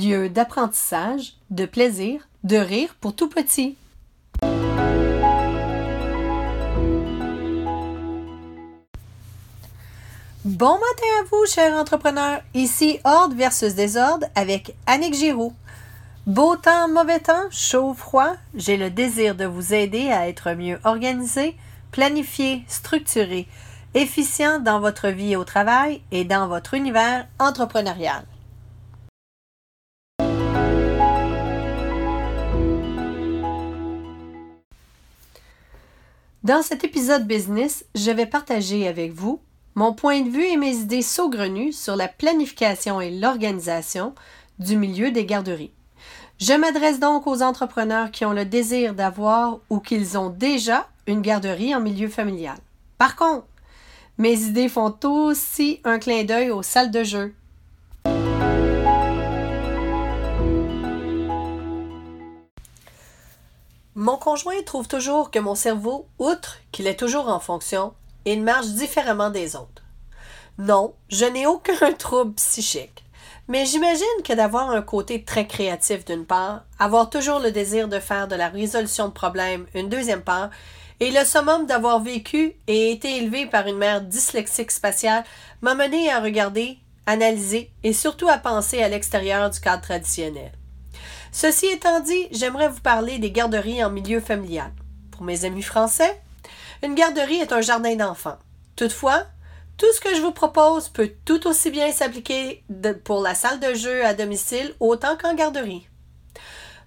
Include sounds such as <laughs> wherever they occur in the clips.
lieu d'apprentissage, de plaisir, de rire pour tout petit. Bon matin à vous, chers entrepreneurs. Ici Ordre versus Désordre avec Annick Giroux. Beau temps, mauvais temps, chaud, froid, j'ai le désir de vous aider à être mieux organisé, planifié, structuré, efficient dans votre vie au travail et dans votre univers entrepreneurial. Dans cet épisode business, je vais partager avec vous mon point de vue et mes idées saugrenues sur la planification et l'organisation du milieu des garderies. Je m'adresse donc aux entrepreneurs qui ont le désir d'avoir ou qu'ils ont déjà une garderie en milieu familial. Par contre, mes idées font aussi un clin d'œil aux salles de jeu. Mon conjoint trouve toujours que mon cerveau, outre qu'il est toujours en fonction, il marche différemment des autres. Non, je n'ai aucun <laughs> trouble psychique. Mais j'imagine que d'avoir un côté très créatif d'une part, avoir toujours le désir de faire de la résolution de problèmes une deuxième part, et le summum d'avoir vécu et été élevé par une mère dyslexique spatiale m'a mené à regarder, analyser et surtout à penser à l'extérieur du cadre traditionnel. Ceci étant dit, j'aimerais vous parler des garderies en milieu familial. Pour mes amis français, une garderie est un jardin d'enfants. Toutefois, tout ce que je vous propose peut tout aussi bien s'appliquer pour la salle de jeu à domicile autant qu'en garderie.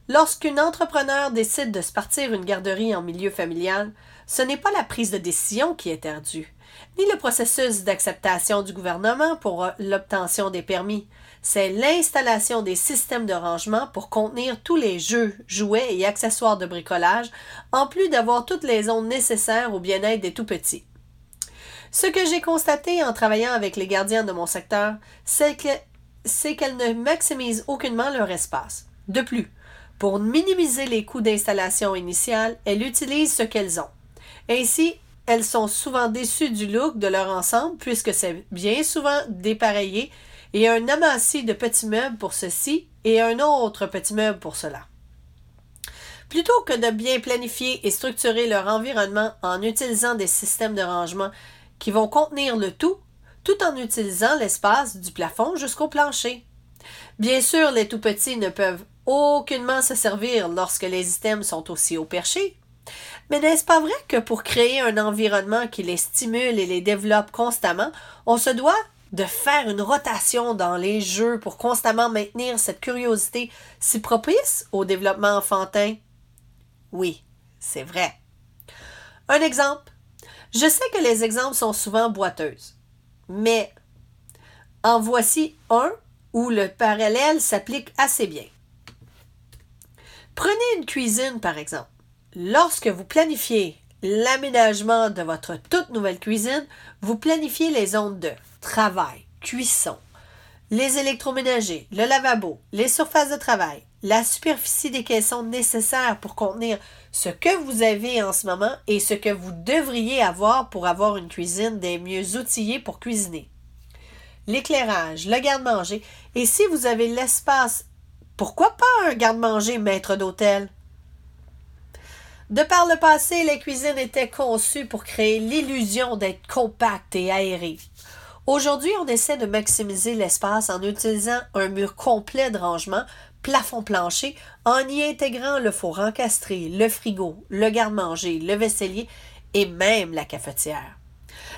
Lorsqu'une entrepreneur décide de se partir une garderie en milieu familial, ce n'est pas la prise de décision qui est ardue, ni le processus d'acceptation du gouvernement pour l'obtention des permis, c'est l'installation des systèmes de rangement pour contenir tous les jeux, jouets et accessoires de bricolage, en plus d'avoir toutes les zones nécessaires au bien-être des tout-petits. Ce que j'ai constaté en travaillant avec les gardiens de mon secteur, c'est qu'elles ne maximisent aucunement leur espace. De plus, pour minimiser les coûts d'installation initiale, elles utilisent ce qu'elles ont. Ainsi, elles sont souvent déçues du look de leur ensemble puisque c'est bien souvent dépareillé et un amassis de petits meubles pour ceci et un autre petit meuble pour cela. Plutôt que de bien planifier et structurer leur environnement en utilisant des systèmes de rangement qui vont contenir le tout, tout en utilisant l'espace du plafond jusqu'au plancher. Bien sûr, les tout petits ne peuvent aucunement se servir lorsque les items sont aussi au perché. Mais n'est-ce pas vrai que pour créer un environnement qui les stimule et les développe constamment, on se doit de faire une rotation dans les jeux pour constamment maintenir cette curiosité si propice au développement enfantin? Oui, c'est vrai. Un exemple. Je sais que les exemples sont souvent boiteuses, mais en voici un où le parallèle s'applique assez bien. Prenez une cuisine, par exemple. Lorsque vous planifiez l'aménagement de votre toute nouvelle cuisine, vous planifiez les zones de travail, cuisson, les électroménagers, le lavabo, les surfaces de travail, la superficie des caissons nécessaires pour contenir ce que vous avez en ce moment et ce que vous devriez avoir pour avoir une cuisine des mieux outillées pour cuisiner. L'éclairage, le garde-manger, et si vous avez l'espace, pourquoi pas un garde-manger maître d'hôtel? De par le passé, les cuisines étaient conçues pour créer l'illusion d'être compactes et aérées. Aujourd'hui, on essaie de maximiser l'espace en utilisant un mur complet de rangement, plafond plancher, en y intégrant le four encastré, le frigo, le garde-manger, le vaisselier et même la cafetière.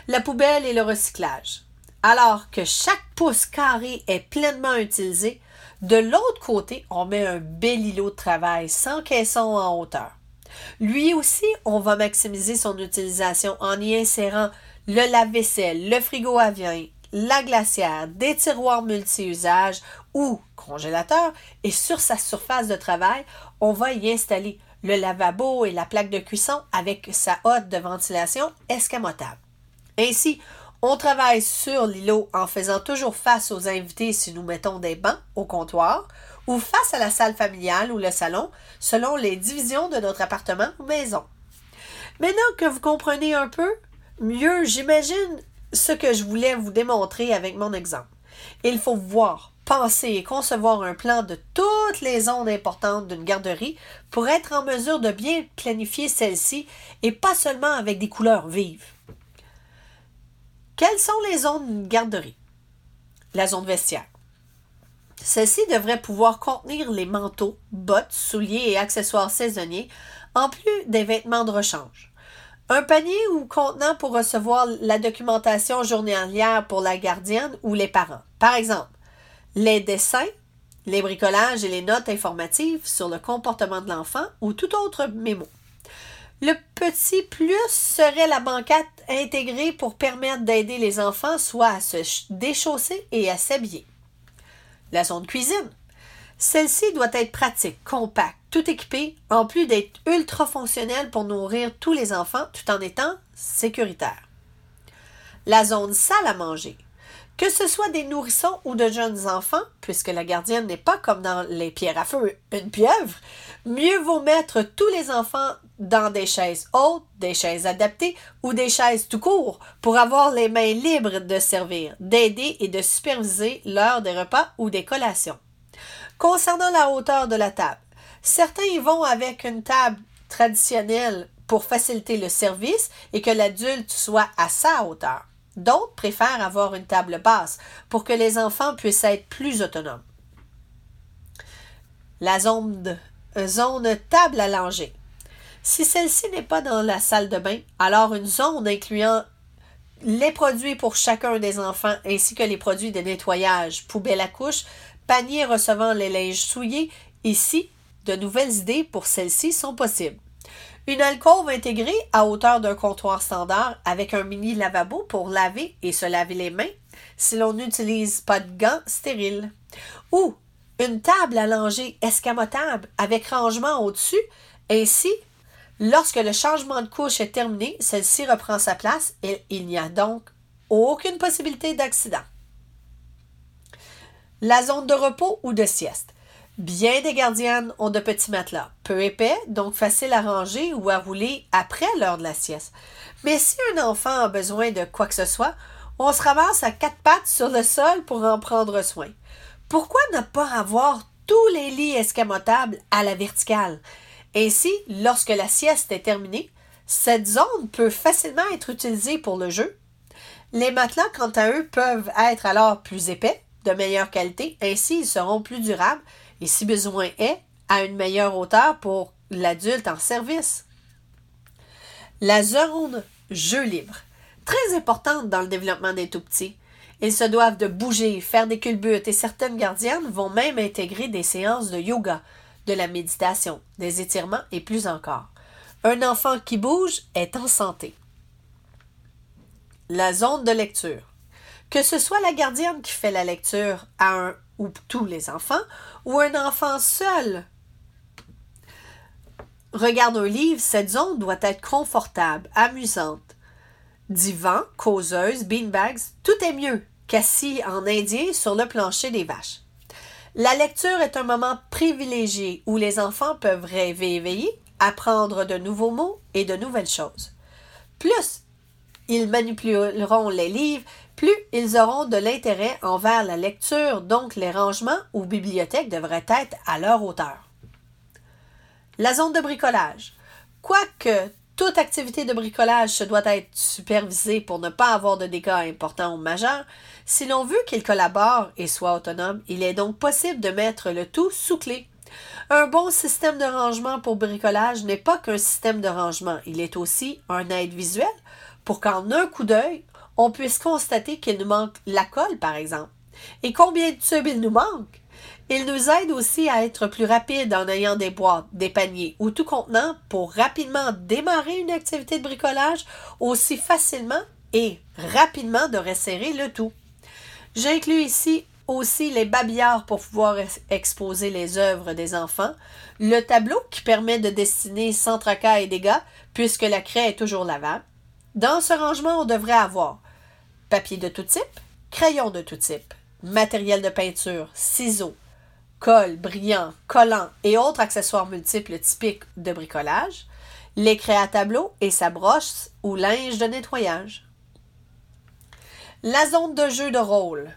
La poubelle et le recyclage. Alors que chaque pouce carré est pleinement utilisé, de l'autre côté, on met un bel îlot de travail sans caisson en hauteur. Lui aussi, on va maximiser son utilisation en y insérant le lave-vaisselle, le frigo à viande, la glacière, des tiroirs multi-usages ou congélateur et sur sa surface de travail, on va y installer le lavabo et la plaque de cuisson avec sa hotte de ventilation escamotable. Ainsi, on travaille sur l'îlot en faisant toujours face aux invités si nous mettons des bancs au comptoir ou face à la salle familiale ou le salon selon les divisions de notre appartement ou maison. Maintenant que vous comprenez un peu, mieux, j'imagine ce que je voulais vous démontrer avec mon exemple. Il faut voir, penser et concevoir un plan de toutes les zones importantes d'une garderie pour être en mesure de bien planifier celle-ci et pas seulement avec des couleurs vives. Quelles sont les zones d'une garderie? La zone vestiaire. Celle-ci devrait pouvoir contenir les manteaux, bottes, souliers et accessoires saisonniers, en plus des vêtements de rechange. Un panier ou contenant pour recevoir la documentation journalière pour la gardienne ou les parents. Par exemple, les dessins, les bricolages et les notes informatives sur le comportement de l'enfant ou tout autre mémo. Le petit plus serait la banquette intégrée pour permettre d'aider les enfants soit à se déchausser et à s'habiller. La zone cuisine. Celle-ci doit être pratique, compacte, tout équipée, en plus d'être ultra fonctionnelle pour nourrir tous les enfants tout en étant sécuritaire. La zone salle à manger. Que ce soit des nourrissons ou de jeunes enfants, puisque la gardienne n'est pas comme dans les pierres à feu, une pieuvre, mieux vaut mettre tous les enfants dans des chaises hautes, des chaises adaptées ou des chaises tout court pour avoir les mains libres de servir, d'aider et de superviser l'heure des repas ou des collations. Concernant la hauteur de la table, certains y vont avec une table traditionnelle pour faciliter le service et que l'adulte soit à sa hauteur. D'autres préfèrent avoir une table basse pour que les enfants puissent être plus autonomes. La zone, zone table à langer. Si celle-ci n'est pas dans la salle de bain, alors une zone incluant les produits pour chacun des enfants ainsi que les produits de nettoyage, poubelle à couche, panier recevant les linges souillés, ici, de nouvelles idées pour celles-ci sont possibles. Une alcôve intégrée à hauteur d'un comptoir standard avec un mini lavabo pour laver et se laver les mains si l'on n'utilise pas de gants stériles. Ou une table langer escamotable avec rangement au-dessus. Ainsi, lorsque le changement de couche est terminé, celle-ci reprend sa place et il n'y a donc aucune possibilité d'accident. La zone de repos ou de sieste. Bien des gardiennes ont de petits matelas, peu épais, donc faciles à ranger ou à rouler après l'heure de la sieste. Mais si un enfant a besoin de quoi que ce soit, on se ramasse à quatre pattes sur le sol pour en prendre soin. Pourquoi ne pas avoir tous les lits escamotables à la verticale? Ainsi, lorsque la sieste est terminée, cette zone peut facilement être utilisée pour le jeu. Les matelas, quant à eux, peuvent être alors plus épais, de meilleure qualité, ainsi ils seront plus durables et si besoin est, à une meilleure hauteur pour l'adulte en service. La zone jeu libre, très importante dans le développement des tout-petits. Ils se doivent de bouger, faire des culbutes et certaines gardiennes vont même intégrer des séances de yoga, de la méditation, des étirements et plus encore. Un enfant qui bouge est en santé. La zone de lecture. Que ce soit la gardienne qui fait la lecture à un ou tous les enfants, ou un enfant seul regarde un livre, cette zone doit être confortable, amusante. Divan, causeuse, beanbags, tout est mieux qu'assis en indien sur le plancher des vaches. La lecture est un moment privilégié où les enfants peuvent rêver éveillés, apprendre de nouveaux mots et de nouvelles choses. Plus ils manipuleront les livres, plus ils auront de l'intérêt envers la lecture, donc les rangements ou bibliothèques devraient être à leur hauteur. La zone de bricolage. Quoique toute activité de bricolage se doit être supervisée pour ne pas avoir de dégâts importants ou majeurs, si l'on veut qu'il collabore et soit autonome, il est donc possible de mettre le tout sous clé. Un bon système de rangement pour bricolage n'est pas qu'un système de rangement, il est aussi un aide visuel pour qu'en un coup d'œil, on puisse constater qu'il nous manque la colle, par exemple. Et combien de tubes il nous manque? Il nous aide aussi à être plus rapide en ayant des boîtes, des paniers ou tout contenant pour rapidement démarrer une activité de bricolage aussi facilement et rapidement de resserrer le tout. J'inclus ici aussi les babillards pour pouvoir exposer les œuvres des enfants, le tableau qui permet de dessiner sans tracas et dégâts puisque la craie est toujours lavable. Dans ce rangement, on devrait avoir papier de tout type, crayon de tout type, matériel de peinture, ciseaux, colle, brillant, collant et autres accessoires multiples typiques de bricolage, les à tableau et sa broche ou linge de nettoyage. La zone de jeu de rôle.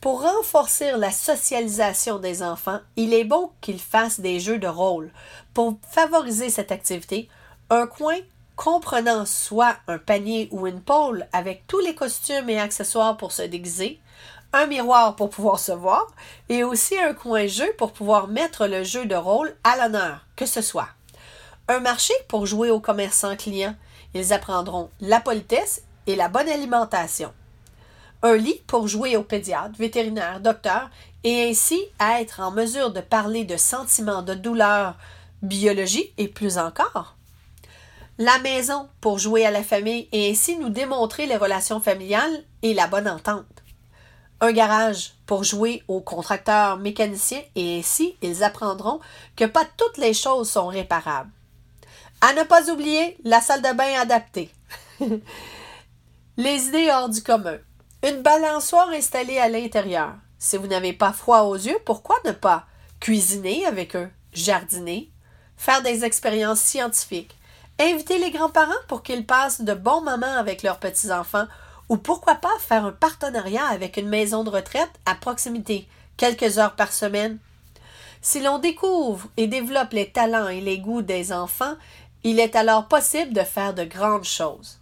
Pour renforcer la socialisation des enfants, il est bon qu'ils fassent des jeux de rôle. Pour favoriser cette activité, un coin comprenant soit un panier ou une pôle avec tous les costumes et accessoires pour se déguiser, un miroir pour pouvoir se voir et aussi un coin jeu pour pouvoir mettre le jeu de rôle à l'honneur, que ce soit un marché pour jouer aux commerçants clients. Ils apprendront la politesse et la bonne alimentation. Un lit pour jouer au pédiatre, vétérinaire, docteur et ainsi être en mesure de parler de sentiments de douleur, biologie et plus encore. La maison pour jouer à la famille et ainsi nous démontrer les relations familiales et la bonne entente. Un garage pour jouer aux contracteurs mécaniciens et ainsi ils apprendront que pas toutes les choses sont réparables. À ne pas oublier la salle de bain adaptée. <laughs> les idées hors du commun. Une balançoire installée à l'intérieur. Si vous n'avez pas froid aux yeux, pourquoi ne pas cuisiner avec eux, jardiner, faire des expériences scientifiques, inviter les grands-parents pour qu'ils passent de bons moments avec leurs petits-enfants ou pourquoi pas faire un partenariat avec une maison de retraite à proximité, quelques heures par semaine? Si l'on découvre et développe les talents et les goûts des enfants, il est alors possible de faire de grandes choses.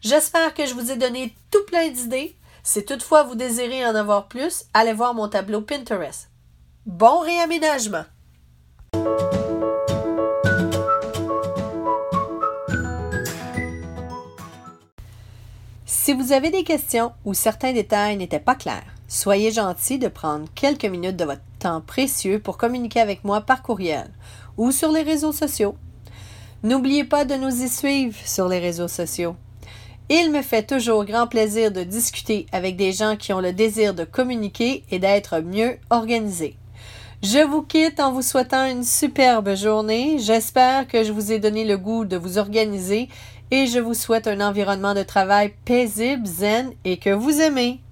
J'espère que je vous ai donné tout plein d'idées. Si toutefois vous désirez en avoir plus, allez voir mon tableau Pinterest. Bon réaménagement! Si vous avez des questions ou certains détails n'étaient pas clairs, soyez gentil de prendre quelques minutes de votre temps précieux pour communiquer avec moi par courriel ou sur les réseaux sociaux. N'oubliez pas de nous y suivre sur les réseaux sociaux. Il me fait toujours grand plaisir de discuter avec des gens qui ont le désir de communiquer et d'être mieux organisés. Je vous quitte en vous souhaitant une superbe journée. J'espère que je vous ai donné le goût de vous organiser et je vous souhaite un environnement de travail paisible, zen et que vous aimez.